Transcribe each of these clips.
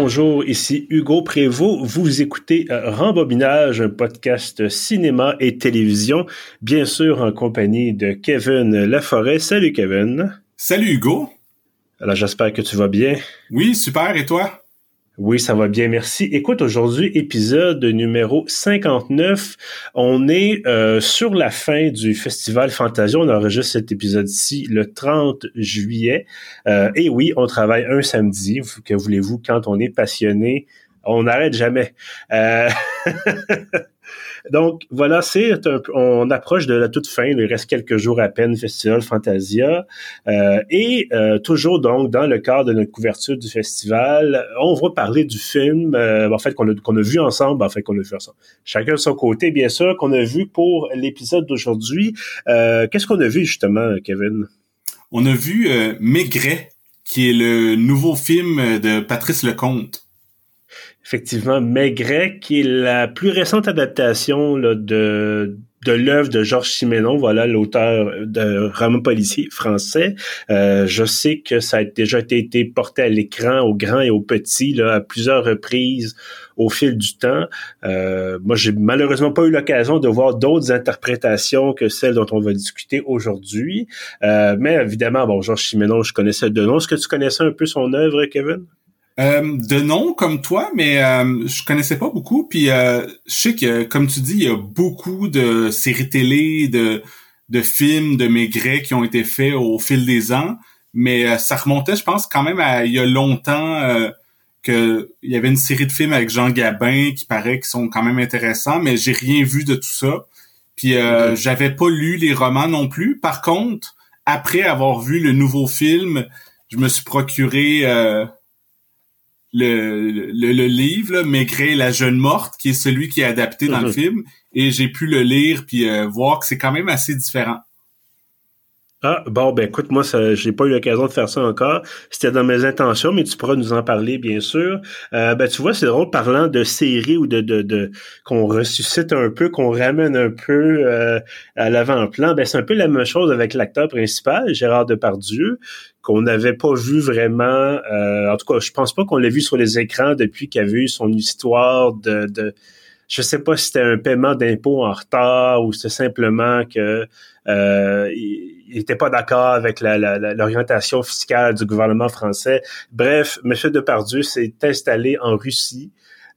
bonjour, ici Hugo Prévost. Vous écoutez euh, Rembobinage, un podcast cinéma et télévision, bien sûr en compagnie de Kevin Laforêt. Salut Kevin. Salut Hugo. Alors j'espère que tu vas bien. Oui, super. Et toi? Oui, ça va bien, merci. Écoute, aujourd'hui, épisode numéro 59. On est euh, sur la fin du Festival Fantasia. On enregistre cet épisode-ci le 30 juillet. Euh, et oui, on travaille un samedi. Que voulez-vous, quand on est passionné, on n'arrête jamais. Euh... Donc voilà, on approche de la toute fin. Il reste quelques jours à peine Festival Fantasia euh, et euh, toujours donc dans le cadre de notre couverture du festival, on va parler du film euh, en fait qu'on a, a vu ensemble, en fait qu'on a vu ensemble. Chacun de son côté, bien sûr, qu'on a vu pour l'épisode d'aujourd'hui. Qu'est-ce qu'on a vu justement, Kevin? On a vu Maigret, qui est le nouveau film de Patrice Lecomte effectivement Maigret, qui est la plus récente adaptation de l'œuvre de Georges Simenon, voilà l'auteur de roman policier français. Euh, je sais que ça a déjà été, porté à l'écran au grand et au petit à plusieurs reprises au fil du temps. Euh, moi, j'ai malheureusement pas eu l'occasion de voir d'autres interprétations que celles dont on va discuter aujourd'hui. Euh, mais évidemment, bon, Georges Simenon, je connaissais de nom. Est-ce que tu connaissais un peu son œuvre, Kevin? Euh, de nom comme toi, mais euh, je connaissais pas beaucoup. Puis euh, je sais que, comme tu dis, il y a beaucoup de séries télé, de, de films de Maigret qui ont été faits au fil des ans. Mais euh, ça remontait, je pense, quand même à il y a longtemps que il y avait une série de films avec Jean Gabin qui paraît qui sont quand même intéressants, mais j'ai rien vu de tout ça. Puis j'avais pas lu les romans non plus. Par contre, après avoir vu le nouveau film, je me suis procuré le, le, livre, là, Maigret la jeune morte, qui est celui qui est adapté dans le mhm. film, et j'ai pu le lire puis euh, voir que c'est quand même assez différent. Ah, bon, ben écoute, moi, ça, j'ai pas eu l'occasion de faire ça encore. C'était dans mes intentions, mais tu pourras nous en parler, bien sûr. Euh, ben, tu vois, c'est drôle, parlant de séries ou de, de, de qu'on ressuscite un peu, qu'on ramène un peu euh, à l'avant-plan. Ben, c'est un peu la même chose avec l'acteur principal, Gérard Depardieu, qu'on n'avait pas vu vraiment. Euh, en tout cas, je pense pas qu'on l'ait vu sur les écrans depuis qu'il a vu son histoire de, de je sais pas si c'était un paiement d'impôt en retard ou c'était simplement que euh, il n'était pas d'accord avec l'orientation fiscale du gouvernement français. Bref, M. Depardieu s'est installé en Russie.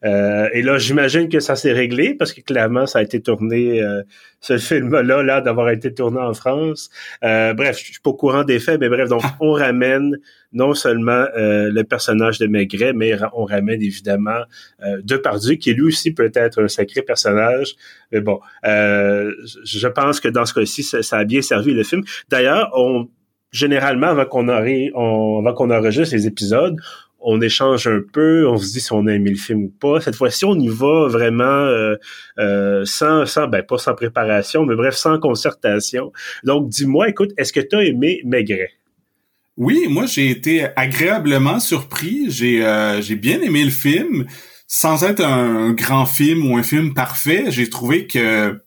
Euh, et là, j'imagine que ça s'est réglé parce que clairement, ça a été tourné, euh, ce film-là, là, d'avoir été tourné en France. Euh, bref, je suis pas au courant des faits, mais bref, donc on ramène non seulement le personnage de Maigret, mais on ramène évidemment Depardieu, qui lui aussi peut être un sacré personnage. Mais bon, je pense que dans ce cas-ci, ça, ça, a bien servi le film. D'ailleurs, on généralement, avant qu'on avant qu'on enregistre les épisodes, on échange un peu, on se dit si on a aimé le film ou pas. Cette fois-ci, on y va vraiment euh, euh, sans, sans, ben pas sans préparation, mais bref, sans concertation. Donc, dis-moi, écoute, est-ce que tu as aimé Maigret? Oui, moi j'ai été agréablement surpris. J'ai euh, j'ai bien aimé le film, sans être un, grand film ou un film parfait. J'ai trouvé que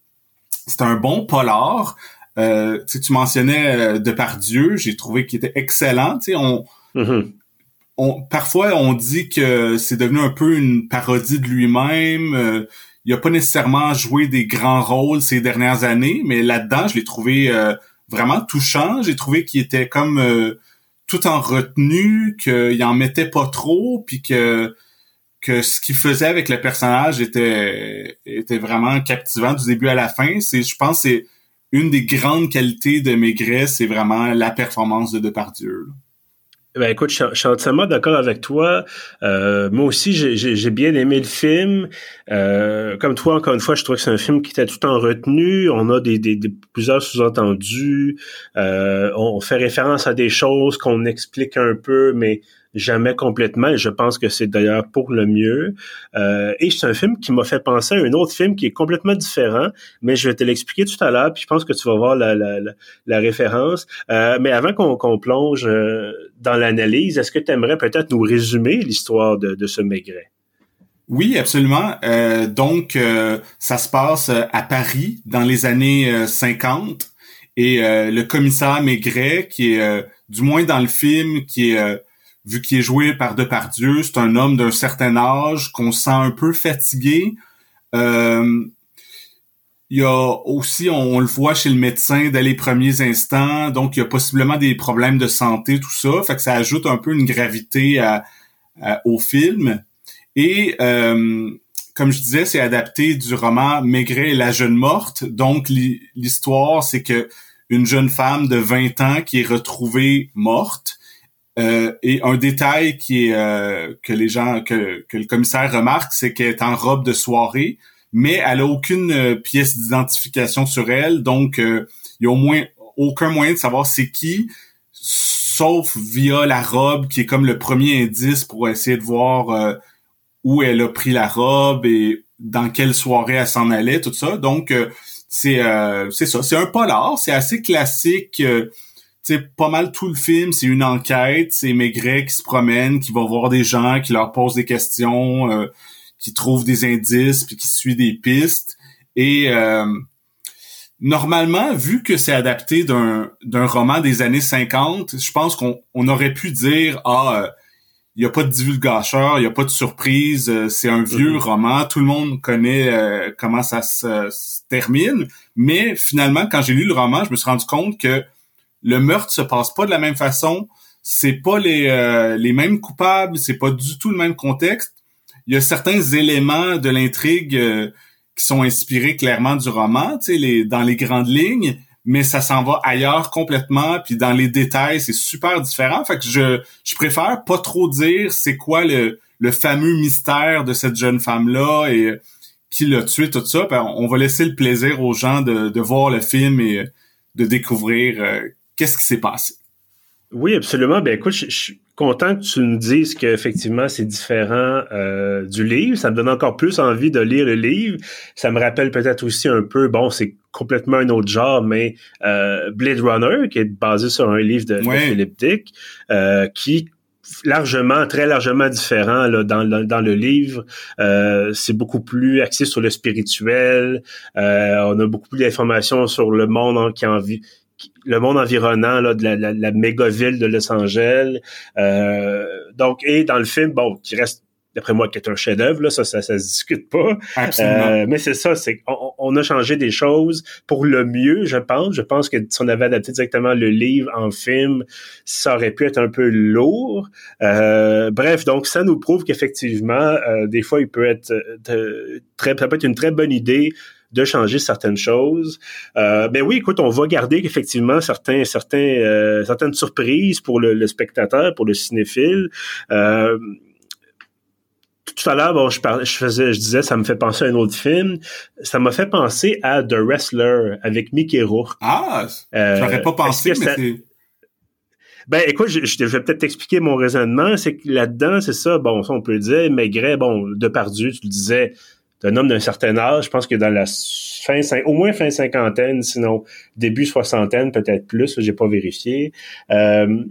c'est un bon polar. Euh, tu mentionnais Depardieu, j'ai trouvé qu'il était excellent. Tu sais, on mm-hmm parfois on dit que c'est devenu un peu une parodie de lui-même. Euh, il a pas nécessairement joué des grands rôles ces dernières années, mais là-dedans, je l'ai trouvé euh, vraiment touchant. J'ai trouvé qu'il était comme euh, tout en retenue, qu'il en mettait pas trop, puis que ce qu'il faisait avec le personnage était était vraiment captivant du début à la fin. C'est, je pense, c'est une des grandes qualités de Maigret, c'est vraiment la performance de Depardieu. Là. Ben écoute, je, suis entièrement d'accord avec toi. Euh, moi aussi, j'ai bien aimé le film. Euh, comme toi, encore une fois, je trouve que c'est un film qui était tout en retenue. On a des, des, plusieurs sous-entendus. Euh, on fait référence à des choses qu'on explique un peu, mais jamais complètement. Et je pense que c'est d'ailleurs pour le mieux. Euh, et c'est un film qui m'a fait penser à un autre film qui est complètement différent, mais je vais te l'expliquer tout à l'heure, puis je pense que tu vas voir la, la, la, référence. Euh, mais avant qu'on plonge euh, dans l'analyse, est-ce que tu aimerais peut-être nous résumer l'histoire de, de ce Maigret? Oui, absolument. Euh, donc, euh, ça se passe à Paris dans les années 50 et le commissaire Maigret, qui est, du moins dans le film, qui est vu qu'il est joué par Depardieu, c'est un homme d'un certain âge qu'on sent un peu fatigué. Euh, il y a aussi, on, le voit chez le médecin dès les premiers instants, donc il y a possiblement des problèmes de santé, tout ça. Fait que ça ajoute un peu une gravité au film. Et euh, comme je disais, c'est adapté du roman Maigret et la jeune morte. Donc l'histoire, c'est que une jeune femme de 20 ans qui est retrouvée morte. Euh, et un détail qui est euh, que les gens que, que le commissaire remarque, c'est qu'elle est en robe de soirée mais elle a aucune euh, pièce d'identification sur elle, donc euh, il y a au moins aucun moyen de savoir c'est qui, sauf via la robe qui est comme le premier indice pour essayer de voir euh, où elle a pris la robe et dans quelle soirée elle s'en allait, tout ça. Donc c'est c'est ça, c'est un polar, c'est assez classique. C'est pas mal tout le film, c'est une enquête, c'est Maigret qui se promène, qui va voir des gens, qui leur pose des questions qui trouve des indices puis qui suit des pistes. Et euh, normalement, vu que c'est adapté d'un d'un roman des années 50, je pense qu'on on aurait pu dire ah il euh, y a pas de divulgateur, il y a pas de surprise, euh, c'est un vieux mm-hmm. roman, tout le monde connaît comment ça se, termine. Mais finalement, quand j'ai lu le roman, je me suis rendu compte que le meurtre se passe pas de la même façon, c'est pas les les mêmes coupables, c'est pas du tout le même contexte il y a certains éléments de l'intrigue euh, qui sont inspirés clairement du roman, tu sais, dans les grandes lignes, mais ça s'en va ailleurs complètement, puis dans les détails, c'est super différent. Fait que je, je préfère pas trop dire c'est quoi le, le fameux mystère de cette jeune femme-là et qui l'a tué, tout ça. on va laisser le plaisir aux gens de, de voir le film et de découvrir euh, qu'est-ce qui s'est passé? Oui, absolument. Ben écoute, je, suis content que tu nous dises qu'effectivement c'est différent euh, du livre. Ça me donne encore plus envie de lire le livre. Ça me rappelle peut-être aussi un peu, bon, c'est complètement un autre genre, mais euh, Blade Runner, qui est basé sur un livre de, Philip Dick, euh, qui largement, très largement différent là, dans, dans, le livre. Euh, c'est beaucoup plus axé sur le spirituel. Euh, on a beaucoup plus d'informations sur le monde qui en vit le monde environnant là, de la, la, la méga ville de Los Angeles. Euh, donc, et dans le film, bon, qui reste d'après moi, qui est un chef-d'œuvre, là, ça, ça, ça, se discute pas. Euh, mais c'est ça, c'est on, on, a changé des choses pour le mieux, je pense. Je pense que si on avait adapté directement le livre en film, ça aurait pu être un peu lourd. Euh, bref, donc ça nous prouve qu'effectivement, euh, des fois, il peut être euh, très, ça peut être une très bonne idée de changer certaines choses. Euh, ben oui, écoute, on va garder effectivement certains, certains, euh, certaines surprises pour le, spectateur, pour le cinéphile. Euh, tout à l'heure, bon, je parlais, je faisais, je disais, ça me fait penser à un autre film. Ça m'a fait penser à The Wrestler avec Mickey Rourke. Ah, euh, j'aurais pas pensé, mais c'est... Ben, écoute, je, je vais peut-être t'expliquer mon raisonnement. C'est que là-dedans, c'est ça, bon, ça, on peut le dire, Maigret, bon, de Depardieu, tu le disais, un homme d'un certain âge, je pense que dans la fin, au moins fin cinquantaine, sinon début soixantaine, peut-être plus, j'ai pas vérifié. Euh,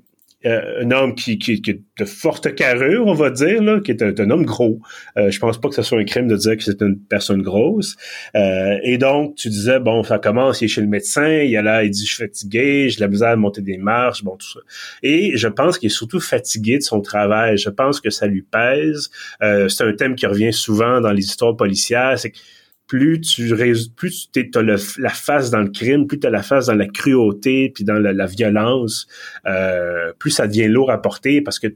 euh, un homme qui, qui, qui, est de forte carrure, on va dire, là, qui est un, homme gros. Euh, je pense pas que ce soit un crime de dire que c'est une personne grosse. Euh, et donc, tu disais, bon, ça commence, il est chez le médecin, il est là, il dit, je suis fatigué, j'ai de la misère à monter des marches, bon, tout ça. Et je pense qu'il est surtout fatigué de son travail. Je pense que ça lui pèse. Euh, c'est un thème qui revient souvent dans les histoires policières, c'est que plus tu plus tu as la face dans le crime, plus tu la face dans la cruauté puis dans la, violence, euh, plus ça devient lourd à porter parce que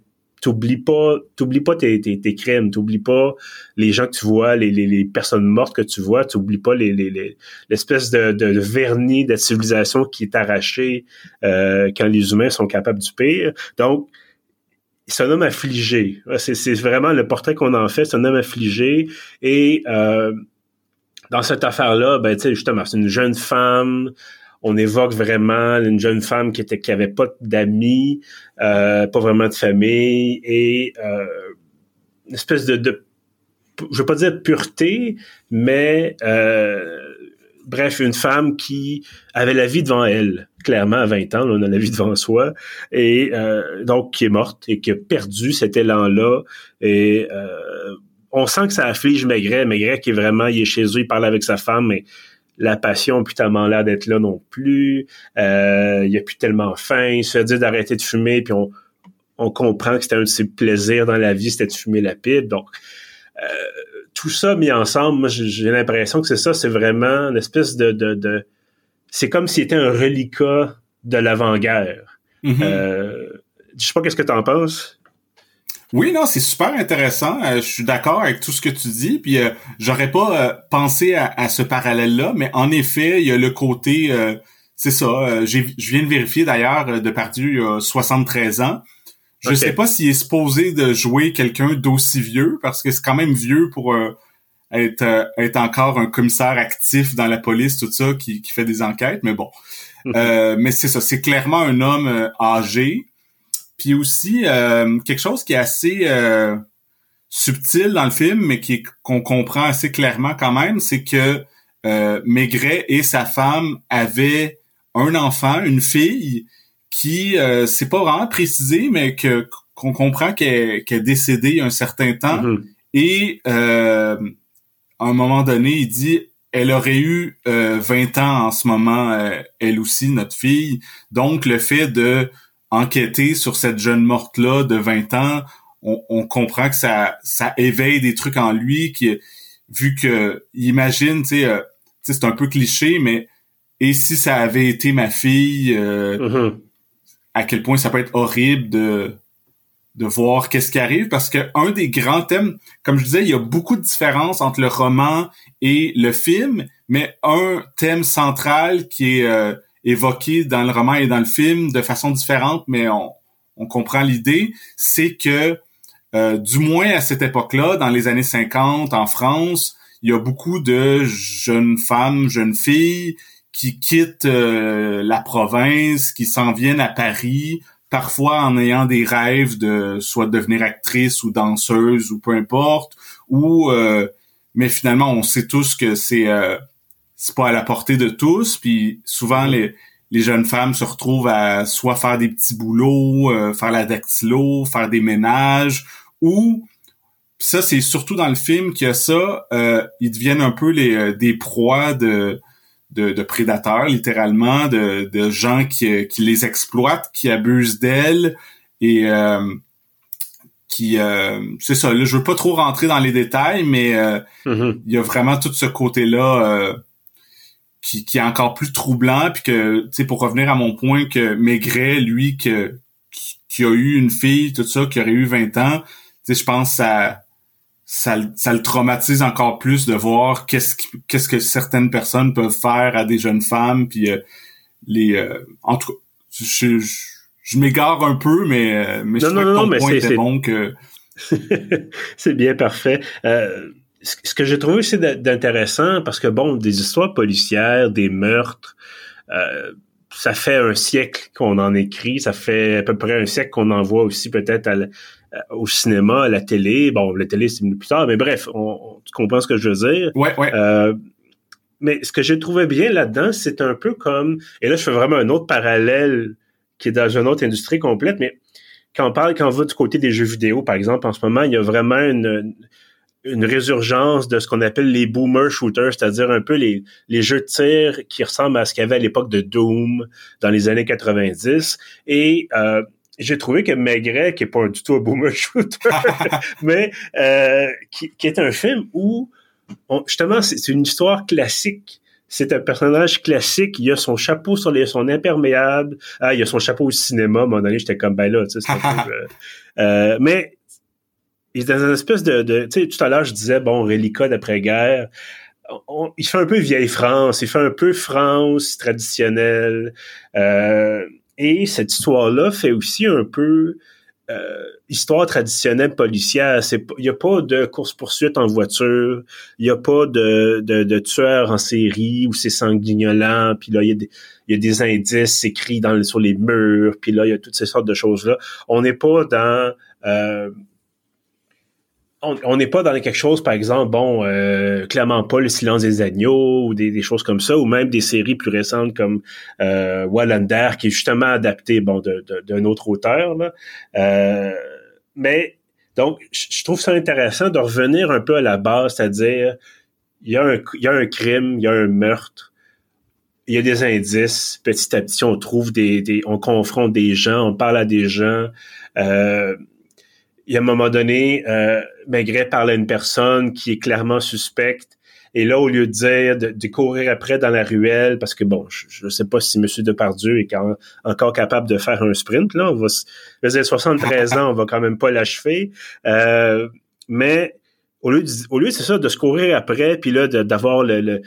t'oublies pas t'oublies pas tes, tes, tes crimes t'oublies pas les gens que tu vois les, les, les personnes mortes que tu vois t'oublies pas les, les, l'espèce de, de, vernis de civilisation qui est arraché euh, quand les humains sont capables du pire. Donc c'est un homme affligé. C'est, c'est vraiment le portrait qu'on en fait c'est un homme affligé et euh, dans cette affaire-là, ben, justement, c'est une jeune femme. On évoque vraiment une jeune femme qui était qui avait pas d'amis, euh, pas vraiment de famille et euh, une espèce de, de, je veux pas dire pureté, mais euh, bref, une femme qui avait la vie devant elle, clairement à 20 ans, on a la vie devant soi, et euh, donc qui est morte et qui a perdu cet élan-là. Et euh, on sent que ça afflige Maigret. Maigret qui est vraiment, il est chez eux, il parle avec sa femme, mais la passion n'a plus tellement l'air d'être là non plus. Euh, il a plus tellement faim. Il se dit d'arrêter de fumer, puis on, on comprend que c'était un de ses plaisirs dans la vie, c'était de fumer la pipe. Donc, euh, tout ça mis ensemble, moi, j'ai l'impression que c'est ça, c'est vraiment une espèce de... de, de c'est comme s'il était un reliquat de l'avant-guerre. Mm-hmm. euh, je sais pas qu'est-ce que tu en penses. Oui, non, c'est super intéressant. Euh, je suis d'accord avec tout ce que tu dis. Puis euh, j'aurais pas euh, pensé à, ce parallèle-là, mais en effet, il y a le côté, c'est ça. je viens de vérifier d'ailleurs de partir il y a 73 ans. Je sais pas s'il est supposé de jouer quelqu'un d'aussi vieux, parce que c'est quand même vieux pour être être encore un commissaire actif dans la police, tout ça, qui, qui fait des enquêtes. Mais bon, mais c'est ça. C'est clairement un homme âgé. Puis aussi, euh, quelque chose qui est assez euh, subtil dans le film, mais qui qu'on comprend assez clairement quand même, c'est que euh, Maigret et sa femme avaient un enfant, une fille, qui euh, c'est pas vraiment précisé, mais que qu'on comprend qu'elle est décédée il y a un certain temps. Mm-hmm. Et euh, à un moment donné, il dit elle aurait eu 20 ans en ce moment, elle aussi, notre fille. Donc, le fait de enquêter sur cette jeune morte-là de 20 ans, on, comprend que ça, ça éveille des trucs en lui qui, vu que, imagine, tu sais, euh, c'est un peu cliché, mais et si ça avait été ma fille, euh, mm-hmm. à quel point ça peut être horrible de de voir qu'est-ce qui arrive? Parce que un des grands thèmes, comme je disais, il y a beaucoup de différences entre le roman et le film, mais un thème central qui est euh, évoqué dans le roman et dans le film de façon différente, mais on, on comprend l'idée, c'est que euh, du moins à cette époque-là, dans les années 50 en France, il y a beaucoup de jeunes femmes, jeunes filles qui quittent euh, la province, qui s'en viennent à Paris, parfois en ayant des rêves de soit devenir actrice ou danseuse ou peu importe, ou euh, mais finalement on sait tous que c'est c'est pas à la portée de tous. Puis souvent les les jeunes femmes se retrouvent à soit faire des petits boulots, euh, faire la dactylo, faire des ménages, ou ça c'est surtout dans le film qu'il y a ça, euh, ils deviennent un peu les euh, des proies de, de, prédateurs littéralement, de, de gens qui, qui les exploitent, qui abusent d'elles et qui c'est ça. Là, je veux pas trop rentrer dans les détails, mais mm-hmm. il y a vraiment tout ce côté là qui, qui est encore plus troublant puis que tu sais pour revenir à mon point que Maigret lui que qui, a eu une fille tout ça qui aurait eu 20 ans tu sais je pense ça ça, ça le traumatise encore plus de voir qu'est-ce qu'est-ce que certaines personnes peuvent faire à des jeunes femmes puis euh, les euh, en tout cas je, je, m'égare un peu mais euh, mais je trouve que ton point était bon que c'est bien parfait. Euh, ce que j'ai trouvé aussi d'intéressant, parce que bon, des histoires policières, des meurtres, euh, ça fait un siècle qu'on en écrit, ça fait à peu près un siècle qu'on en voit aussi peut-être au cinéma, à la télé. Bon, la télé, c'est plus tard, mais bref, on, tu comprends ce que je veux dire? Ouais, ouais. Euh, mais ce que j'ai trouvé bien là-dedans, c'est un peu comme, et là, je fais vraiment un autre parallèle qui est dans une autre industrie complète, mais quand on parle, quand on va du côté des jeux vidéo, par exemple, en ce moment, il y a vraiment une, une résurgence de ce qu'on appelle les boomer shooters, c'est-à-dire un peu les, les jeux de tir qui ressemblent à ce qu'il y avait à l'époque de Doom dans les années 90. Et euh, j'ai trouvé que Maigret, qui est pas du tout un boomer shooter, mais euh, qui, qui, est un film où justement c'est une histoire classique. C'est un personnage classique. Il a son chapeau sur les, son imperméable. Ah, il a son chapeau au cinéma. À un moment donné, j'étais comme ben là, tu sais, euh, euh, mais il est dans une espèce de, tu sais, tout à l'heure, je disais, bon, reliquat d'après-guerre. il fait un peu vieille France, il fait un peu France traditionnelle. Euh, et cette histoire-là fait aussi un peu euh, histoire traditionnelle policière. Il n'y a pas de course-poursuite en voiture, il n'y a pas de, de, de tueur en série où c'est sanguignolant, puis là, il y, a des, y a des indices écrits dans, sur les murs, puis là, il y a toutes ces sortes de choses-là. On n'est pas dans... Euh, on n'est pas dans quelque chose, par exemple, bon, euh, clairement pas le silence des agneaux ou des, choses comme ça, ou même des séries plus récentes comme euh, Wallander, qui est justement adapté, bon, d'un autre auteur. Là. Euh, mais donc, je trouve ça intéressant de revenir un peu à la base, c'est-à-dire il y, a un, y a un crime, il y a un meurtre. il y a des indices. Petit à petit, on trouve des, des on confronte des gens, on parle à des gens. Euh, il y a un moment donné, euh, Maigret parle à une personne qui est clairement suspecte. Et là, au lieu de dire de, courir après dans la ruelle, parce que bon, je ne sais pas si M. Depardieu est encore capable de faire un sprint, là, on va se 73 ans, on va quand même pas l'achever. Euh, mais au lieu, au lieu c'est ça, de se courir après, puis là, d'avoir le, le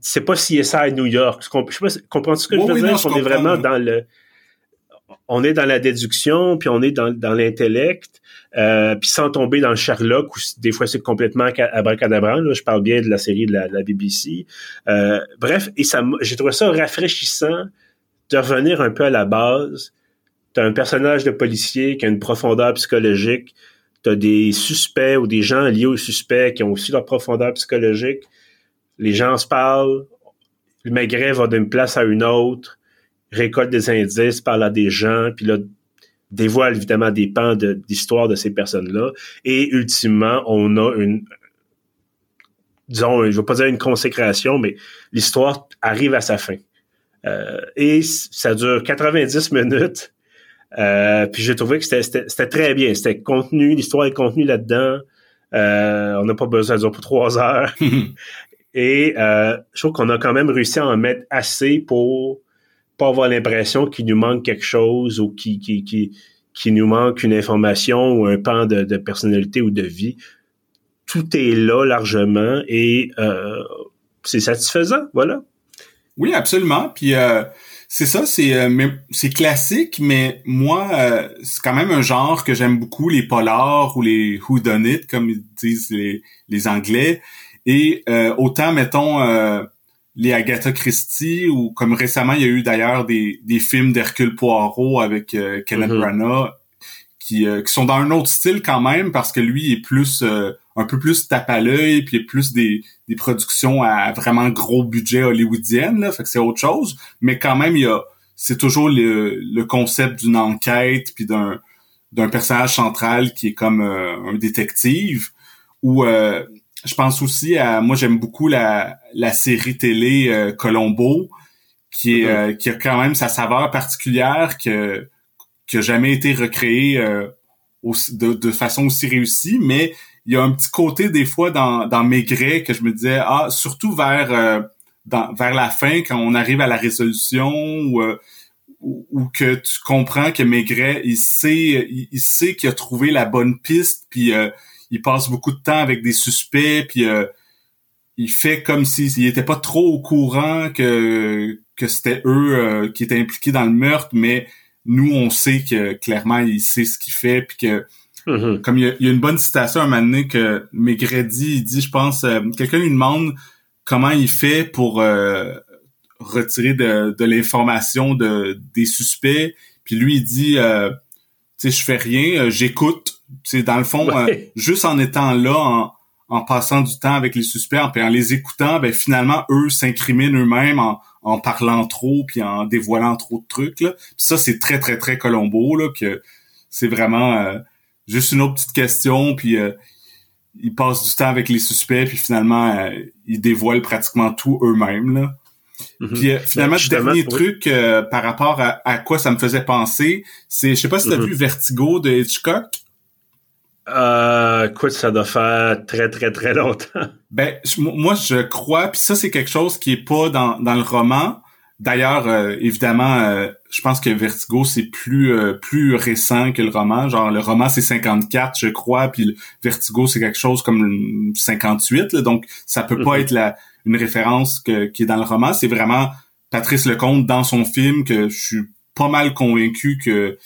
c'est pas CSI à New York. Je comprends ce que je veux dire? on est vraiment dans le, on est dans la déduction, puis on est dans, dans l'intellect, euh, puis sans tomber dans le Sherlock, où des fois c'est complètement abracadabrant. Là, je parle bien de la série de la, BBC. Euh, bref, et ça, j'ai trouvé ça rafraîchissant de revenir un peu à la base. T'as un personnage de policier qui a une profondeur psychologique. T'as des suspects ou des gens liés aux suspects qui ont aussi leur profondeur psychologique les gens se parlent, le Maigret va d'une place à une autre, récolte des indices, parle à des gens, puis là, dévoile évidemment des pans d'histoire de, ces personnes-là. Et ultimement, on a une, disons, je ne veux pas dire une consécration, mais l'histoire arrive à sa fin. Euh, et ça dure 90 minutes. Euh, puis j'ai trouvé que c'était très bien. C'était contenu, l'histoire est contenue là-dedans. Euh, on n'a pas besoin de dire pour trois heures. Et euh, je trouve qu'on a quand même réussi à en mettre assez pour pas avoir l'impression qu'il nous manque quelque chose ou qu'il qui, qui, qui nous manque une information ou un pan de, personnalité ou de vie. Tout est là largement et euh, c'est satisfaisant, voilà. Oui, absolument. Puis euh, c'est ça, c'est euh, c'est classique, mais moi, euh, c'est quand même un genre que j'aime beaucoup, les polars ou les whodunit, comme ils disent les, les Anglais. Et autant, mettons, les Agatha Christie, ou comme récemment, il y a eu d'ailleurs des, des films d'Hercule Poirot avec euh, Kenneth mm-hmm. Branagh, qui, qui, sont dans un autre style quand même, parce que lui est plus un peu plus tape à l'œil, puis plus des, des productions à vraiment gros budget hollywoodienne, là, fait que c'est autre chose. Mais quand même, il y a c'est toujours le, le concept d'une enquête, puis d'un d'un personnage central qui est comme un détective, ou je pense aussi à moi j'aime beaucoup la, la série télé euh, Colombo qui est mm-hmm. euh, qui a quand même sa saveur particulière que qui a jamais été recréée euh, de, de, façon aussi réussie mais il y a un petit côté des fois dans dans Maigret que je me disais ah surtout vers dans, vers la fin quand on arrive à la résolution ou ou, que tu comprends que Maigret il sait il, sait qu'il a trouvé la bonne piste puis il passe beaucoup de temps avec des suspects, puis euh, il fait comme s'il était pas trop au courant que que c'était eux euh, qui étaient impliqués dans le meurtre, mais nous on sait que clairement il sait ce qu'il fait, puis que mm-hmm. comme il y, a, une bonne citation à un moment donné que Maigret dit, il dit, je pense, euh, quelqu'un lui demande comment il fait pour retirer de, de l'information de des suspects, puis lui il dit, tu sais, je fais rien, j'écoute c'est dans le fond, euh, juste en étant là, en, passant du temps avec les suspects, en, en les écoutant, ben finalement, eux s'incriminent eux-mêmes en, en parlant trop, puis en dévoilant trop de trucs. Là. ça, c'est très, très, très Colombo, là, que c'est vraiment euh, juste une autre petite question, puis euh, ils passent du temps avec les suspects, puis finalement, ils dévoilent pratiquement tout eux-mêmes. Là. Mm-hmm. Puis finalement, le dernier truc par rapport à, quoi ça me faisait penser, c'est, je sais pas si t'as as mm-hmm. vu Vertigo de Hitchcock? Euh, écoute, ça doit faire très, très, très longtemps. Ben, moi, je crois, puis ça, c'est quelque chose qui est pas dans, dans le roman. D'ailleurs, euh, évidemment, euh, je pense que Vertigo, c'est plus euh, plus récent que le roman. Genre, le roman, c'est 54, je crois, puis Vertigo, c'est quelque chose comme 58. Là, donc, ça peut pas mhm. être la, une référence que, qui est dans le roman. C'est vraiment Patrice Lecomte dans son film que je suis pas mal convaincu que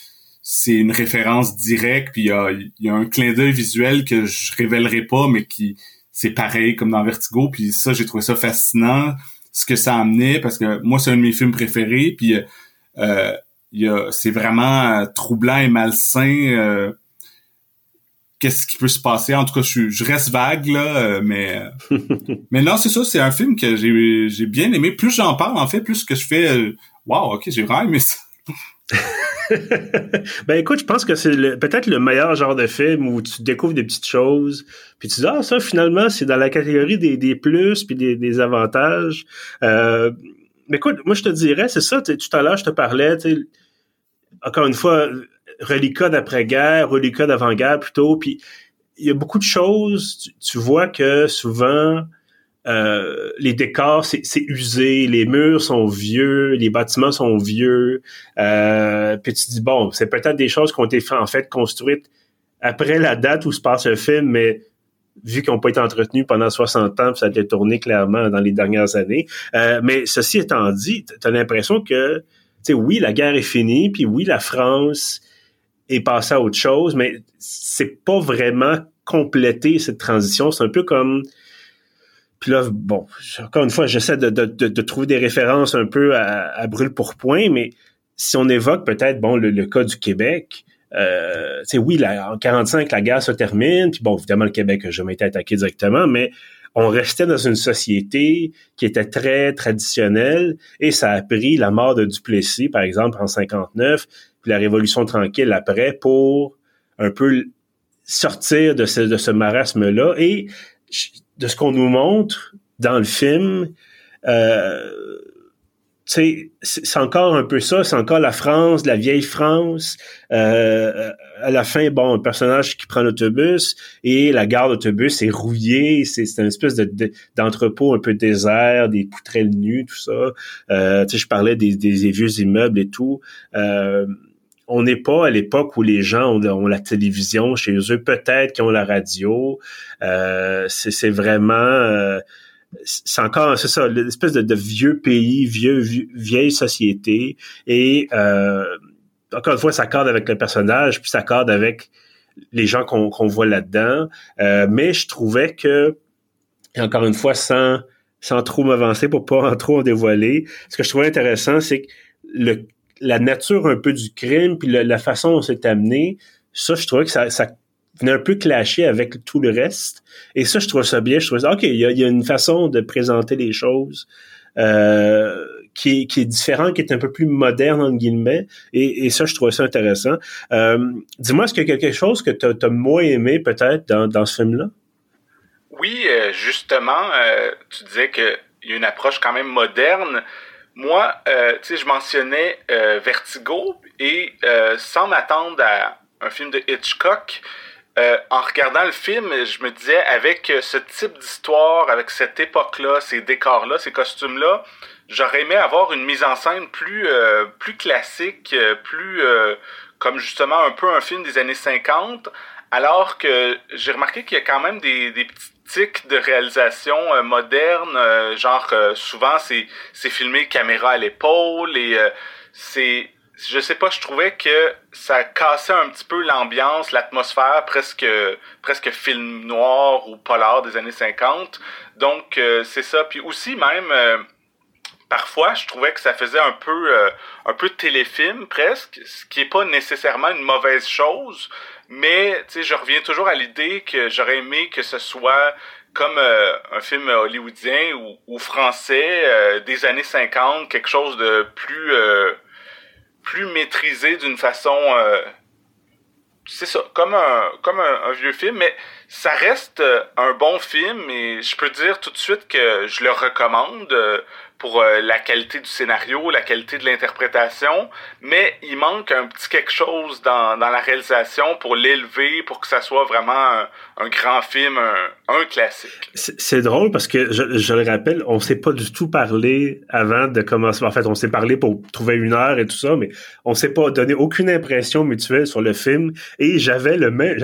c'est une référence directe, puis il y a, un clin d'œil visuel que je révélerai pas, mais qui c'est pareil comme dans Vertigo, puis ça j'ai trouvé ça fascinant ce que ça amenait parce que moi c'est un de mes films préférés, puis euh, c'est vraiment troublant et malsain. Euh, Qu'est-ce qui peut se passer En tout cas, je, je reste vague là, euh, mais mais non, c'est ça, c'est un film que j'ai j'ai bien aimé. Plus j'en parle, en fait, plus que je fais, euh, waouh, ok, j'ai vraiment aimé ça. ben écoute, je pense que c'est peut-être le meilleur genre de film où tu découvres des petites choses, puis tu dis ah ça finalement c'est dans la catégorie des, plus puis des, des avantages. Euh, mais écoute, moi je te dirais, c'est ça, tout à l'heure je te parlais, encore une fois, reliquat d'après-guerre, reliquat d'avant-guerre plutôt, puis il y a beaucoup de choses, tu, vois que souvent euh, les décors, c'est usé, les murs sont vieux, les bâtiments sont vieux, euh, puis tu dis, bon, c'est peut-être des choses qui ont été en fait construites après la date où se passe le film, mais vu qu'ils n'ont pas été entretenus pendant 60 ans, ça a été tourné clairement dans les dernières années. Euh, mais ceci étant dit, tu as l'impression que, tu sais, oui, la guerre est finie, puis oui, la France est passée à autre chose, mais c'est pas vraiment complété cette transition. C'est un peu comme puis là, bon, encore une fois, j'essaie de, de, de, trouver des références un peu à, à brûle pour point, mais si on évoque peut-être bon le, cas du Québec, euh, oui, là, en 45, la guerre se termine, puis bon, évidemment, le Québec n'a jamais été attaqué directement, mais on restait dans une société qui était très traditionnelle et ça a pris la mort de Duplessis, par exemple, en 59, puis la Révolution tranquille après pour un peu sortir de ce, de ce marasme-là. Et de ce qu'on nous montre dans le film, euh, c'est encore un peu ça, c'est encore la France, la vieille France. Euh, à la fin, bon, un personnage qui prend l'autobus et la gare d'autobus est rouillée, c'est une espèce d'entrepôt un peu désert, des poutrelles nues, tout ça. Euh, je parlais des, des, vieux immeubles et tout. Euh, on n'est pas à l'époque où les gens ont, la télévision chez eux, peut-être qu'ils ont la radio. Euh, c'est vraiment... Euh, c'est encore, c'est ça, l'espèce de, vieux pays, vieux, vieille société. Et euh, encore une fois, ça accorde avec le personnage, puis ça accorde avec les gens qu'on voit là-dedans. mais je trouvais que, encore une fois, sans, sans trop m'avancer pour pas en trop en dévoiler, ce que je trouvais intéressant, c'est que le la nature un peu du crime, puis la, façon dont c'est amené, ça, je trouvais que ça, ça venait un peu clasher avec tout le reste. Et ça, je trouve ça bien. Je trouve ça, OK, il y a, une façon de présenter les choses euh, qui, est, différente, qui est un peu plus moderne, entre guillemets. Et, ça, je trouve ça intéressant. Euh, dis-moi, est-ce qu'il y a quelque chose que tu as, moins aimé peut-être dans, dans ce film-là? Oui, euh, justement, tu disais qu'il y a une approche quand même moderne. Moi, euh, tu sais, je mentionnais euh, Vertigo et euh, sans m'attendre à un film de Hitchcock, en regardant le film, je me disais avec ce type d'histoire, avec cette époque-là, ces décors-là, ces costumes-là, j'aurais aimé avoir une mise en scène plus plus classique, plus comme justement un peu un film des années 50, alors que j'ai remarqué qu'il y a quand même des, des de réalisation euh, moderne, euh, genre euh, souvent c'est c'est filmé caméra à l'épaule et c'est je sais pas, je trouvais que ça cassait un petit peu l'ambiance, l'atmosphère presque presque film noir ou polar des années 50. Donc c'est ça puis aussi même parfois je trouvais que ça faisait un peu un peu téléfilm presque, ce qui est pas nécessairement une mauvaise chose, mais, tu sais, je reviens toujours à l'idée que j'aurais aimé que ce soit comme euh, un film hollywoodien ou, français euh, des années 50, quelque chose de plus euh, plus maîtrisé d'une façon c'est ça, comme un comme un, vieux film, mais ça reste un bon film et je peux dire tout de suite que je le recommande pour euh, la qualité du scénario, la qualité de l'interprétation, mais il manque un petit quelque chose dans, dans la réalisation pour l'élever, pour que ça soit vraiment un, grand film, un, classique. C'est drôle parce que, je, je le rappelle, on s'est pas du tout parlé avant de commencer. En fait, on s'est parlé pour trouver une heure et tout ça, mais on s'est pas donné aucune impression mutuelle sur le film et j'avais le même,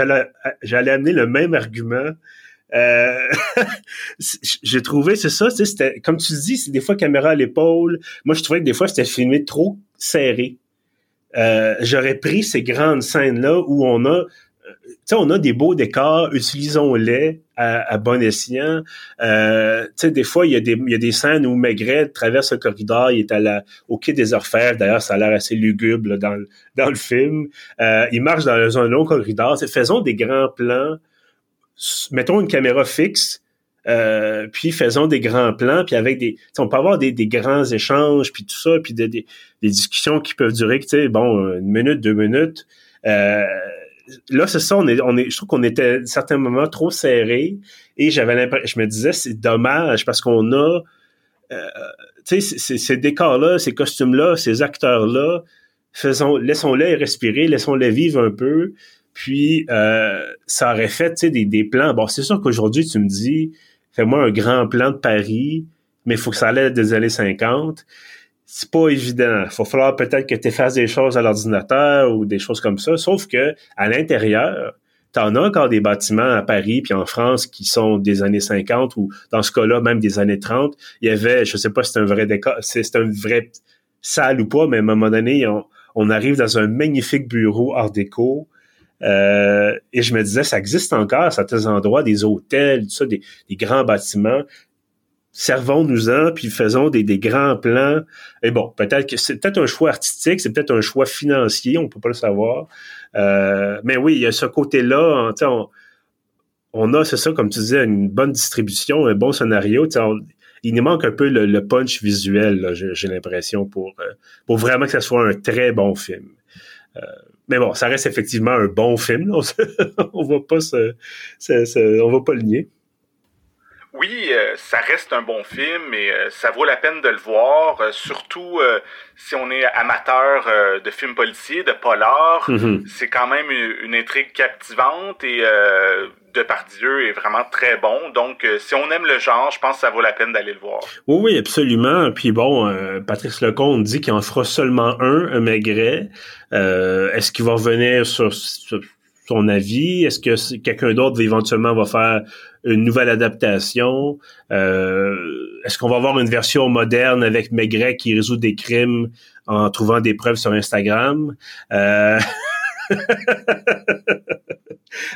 j'allais amener le même argument euh, j'ai trouvé, c'est ça, c'était, comme tu dis, c'est des fois caméra à l'épaule. Moi, je trouvais que des fois, c'était filmé trop serré. Euh, j'aurais pris ces grandes scènes-là où on a, euh, on a des beaux décors, utilisons-les à, bon escient. Des fois, il y, a des, y a des scènes où Maigret traverse le corridor, il est à la, au quai des Orfèvres. D'ailleurs, ça a l'air assez lugubre dans, dans le film. Il marche dans un long corridor. Faisons des grands plans mettons une caméra fixe, euh, puis faisons des grands plans, puis avec des, on peut avoir des, grands échanges, puis tout ça, puis des, des, discussions qui peuvent durer, tu sais, bon, une minute, deux minutes. Euh, là, c'est ça, on est, on est, je trouve qu'on était à certains moments trop serrés, et j'avais l'impression, je me disais, c'est dommage parce qu'on a, euh, tu tu sais, ces décors-là, ces costumes-là, ces acteurs-là, faisons, laissons-les respirer, laissons-les vivre un peu. Puis, euh, ça aurait fait, des, des plans. Bon, c'est sûr qu'aujourd'hui, tu me dis, fais-moi un grand plan de Paris, mais il faut que ça aille des années 50 c'est pas évident. Il va falloir peut-être que tu fasses des choses à l'ordinateur ou des choses comme ça. Sauf que à l'intérieur, tu en as encore des bâtiments à Paris puis en France qui sont des années 50 ou dans ce cas-là même des années 30. Il y avait, je sais pas si c'est un vrai décor, c'est un vrai salle ou pas, mais à un moment donné, on, arrive dans un magnifique bureau art déco. Euh, et je me disais, ça existe encore certains endroits, des hôtels, tout ça, des grands bâtiments servons-nous-en, puis faisons des, grands plans. Et bon, peut-être que c'est peut-être un choix artistique, c'est peut-être un choix financier, on peut pas le savoir. Euh, mais oui, il y a ce côté-là. On, on a, c'est ça, comme tu disais, une bonne distribution, un bon scénario. il nous manque un peu le, punch visuel, j'ai l'impression, pour, euh, pour vraiment que ce soit un très bon film. Euh, mais bon, ça reste effectivement un bon film. on va pas se, on va pas le nier oui, euh, ça reste un bon film et euh, ça vaut la peine de le voir, euh, surtout si on est amateur de films policiers, de polar. Mm-hmm. C'est quand même une, intrigue captivante et Depardieu est vraiment très bon. Donc, si on aime le genre, je pense que ça vaut la peine d'aller le voir. Oui, oui, absolument. Puis bon, Patrice Lecomte dit qu'il en fera seulement un, un Maigret. Est-ce qu'il va revenir sur, sur son avis? Est-ce que quelqu'un d'autre éventuellement va faire une nouvelle adaptation? Euh, est-ce qu'on va avoir une version moderne avec Maigret qui résout des crimes en trouvant des preuves sur Instagram? Euh,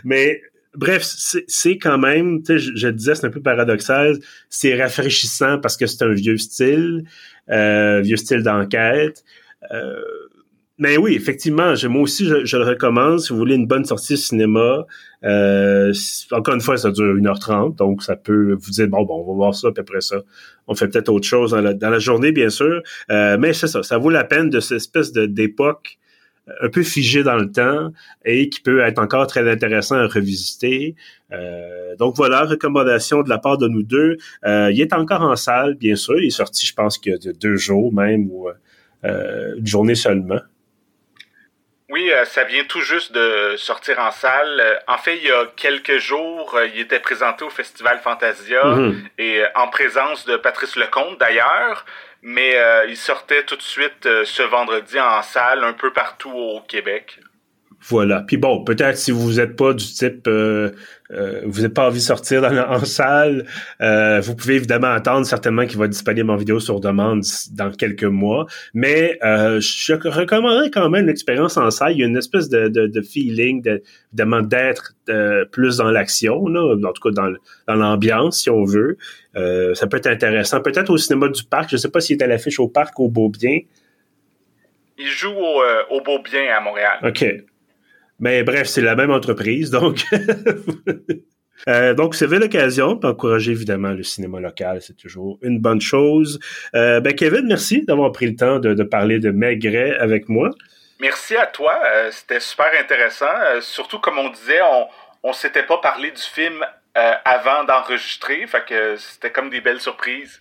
mais bref, c'est quand même, je, disais, c'est un peu paradoxal, c'est rafraîchissant parce que c'est un vieux style, euh, vieux style d'enquête. Mais oui, effectivement, moi aussi, je, le recommande. Si vous voulez une bonne sortie cinéma, euh, encore une fois, ça dure 1h30, donc ça peut vous dire, bon, bon, on va voir ça, puis après ça, on fait peut-être autre chose dans la, journée, bien sûr. Euh, mais c'est ça, ça vaut la peine de cette espèce d'époque euh, un peu figée dans le temps et qui peut être encore très intéressant à revisiter. donc voilà, recommandation de la part de nous deux. il est encore en salle, bien sûr. Il est sorti, je pense, qu'il y a deux jours même ou une journée seulement. Oui, euh, ça vient tout juste de sortir en salle. Euh, en fait, il y a quelques jours, euh, il était présenté au Festival Fantasia mhm. et en présence de Patrice Lecomte d'ailleurs, mais il sortait tout de suite ce vendredi en salle un peu partout au Québec. Voilà. Puis bon, peut-être si vous n'êtes pas du type, euh, euh, vous n'avez pas envie de sortir dans, en salle, euh, vous pouvez évidemment attendre certainement qu'il va être disponible en vidéo sur demande dans quelques mois. Mais je recommanderais quand même l'expérience en salle. Il y a une espèce de, de, feeling, de, évidemment, d'être plus dans l'action, là, en tout cas dans, dans l'ambiance, si on veut. ça peut être intéressant. Peut-être au cinéma du parc. Je ne sais pas s'il est à l'affiche au parc ou au Beau-Bien. Il joue au, au Beau-Bien à Montréal. OK. Mais bref, c'est la même entreprise, donc. Euh, donc, c'est l'occasion d'encourager évidemment le cinéma local, c'est toujours une bonne chose. Euh, ben Kevin, merci d'avoir pris le temps de, parler de Maigret avec moi. Merci à toi, euh, c'était super intéressant. surtout comme on disait, on on s'était pas parlé du film avant d'enregistrer, fait que c'était comme des belles surprises.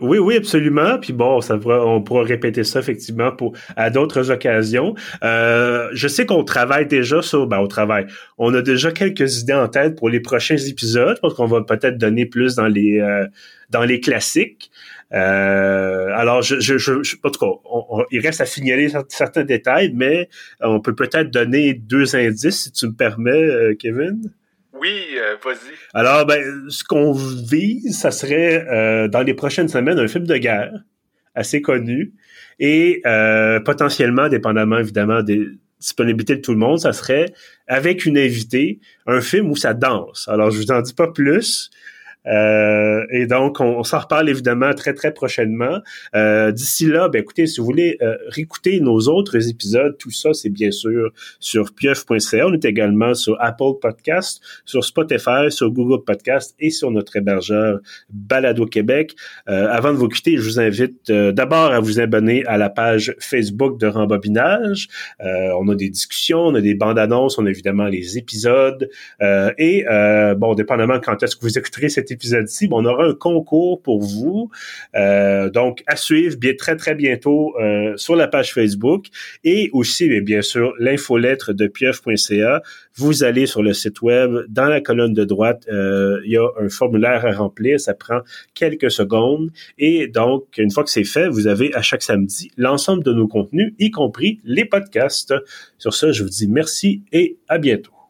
Oui, oui, absolument. Puis bon, on pourra répéter ça effectivement pour à d'autres occasions. Euh, je sais qu'on travaille déjà sur, ben, au travail. On a déjà quelques idées en tête pour les prochains épisodes, parce qu'on va peut-être donner plus dans les euh, dans les classiques. Euh, alors, je, je, je, en tout il reste à signaler certains détails, mais on peut peut-être donner deux indices, si tu me permets, Kevin. Oui, euh, vas-y. Alors, ben, ce qu'on vise, ça serait euh, dans les prochaines semaines un film de guerre assez connu et euh, potentiellement, dépendamment évidemment des disponibilités de tout le monde, ça serait avec une invitée un film où ça danse. Alors, je vous en dis pas plus. Euh, et donc, on, s'en reparle évidemment très, très prochainement. Euh, d'ici là, ben, écoutez, si vous voulez euh, réécouter nos autres épisodes, tout ça, c'est bien sûr sur pieuf.ca. On est également sur Apple Podcast, sur Spotify, sur Google Podcast et sur notre hébergeur Balado Québec. avant de vous quitter, je vous invite d'abord à vous abonner à la page Facebook de Rembobinage. on a des discussions, on a des bandes annonces, on a évidemment les épisodes. et, bon, dépendamment quand est-ce que vous écouterez cet épisode-ci, on aura un concours pour vous. Euh, donc, à suivre bien, très, très bientôt euh, sur la page Facebook et aussi, bien sûr, l'infolettre de pieuf.ca. Vous allez sur le site web, dans la colonne de droite, euh, il y a un formulaire à remplir. Ça prend quelques secondes. Et donc, une fois que c'est fait, vous avez à chaque samedi l'ensemble de nos contenus, y compris les podcasts. Sur ce, je vous dis merci et à bientôt.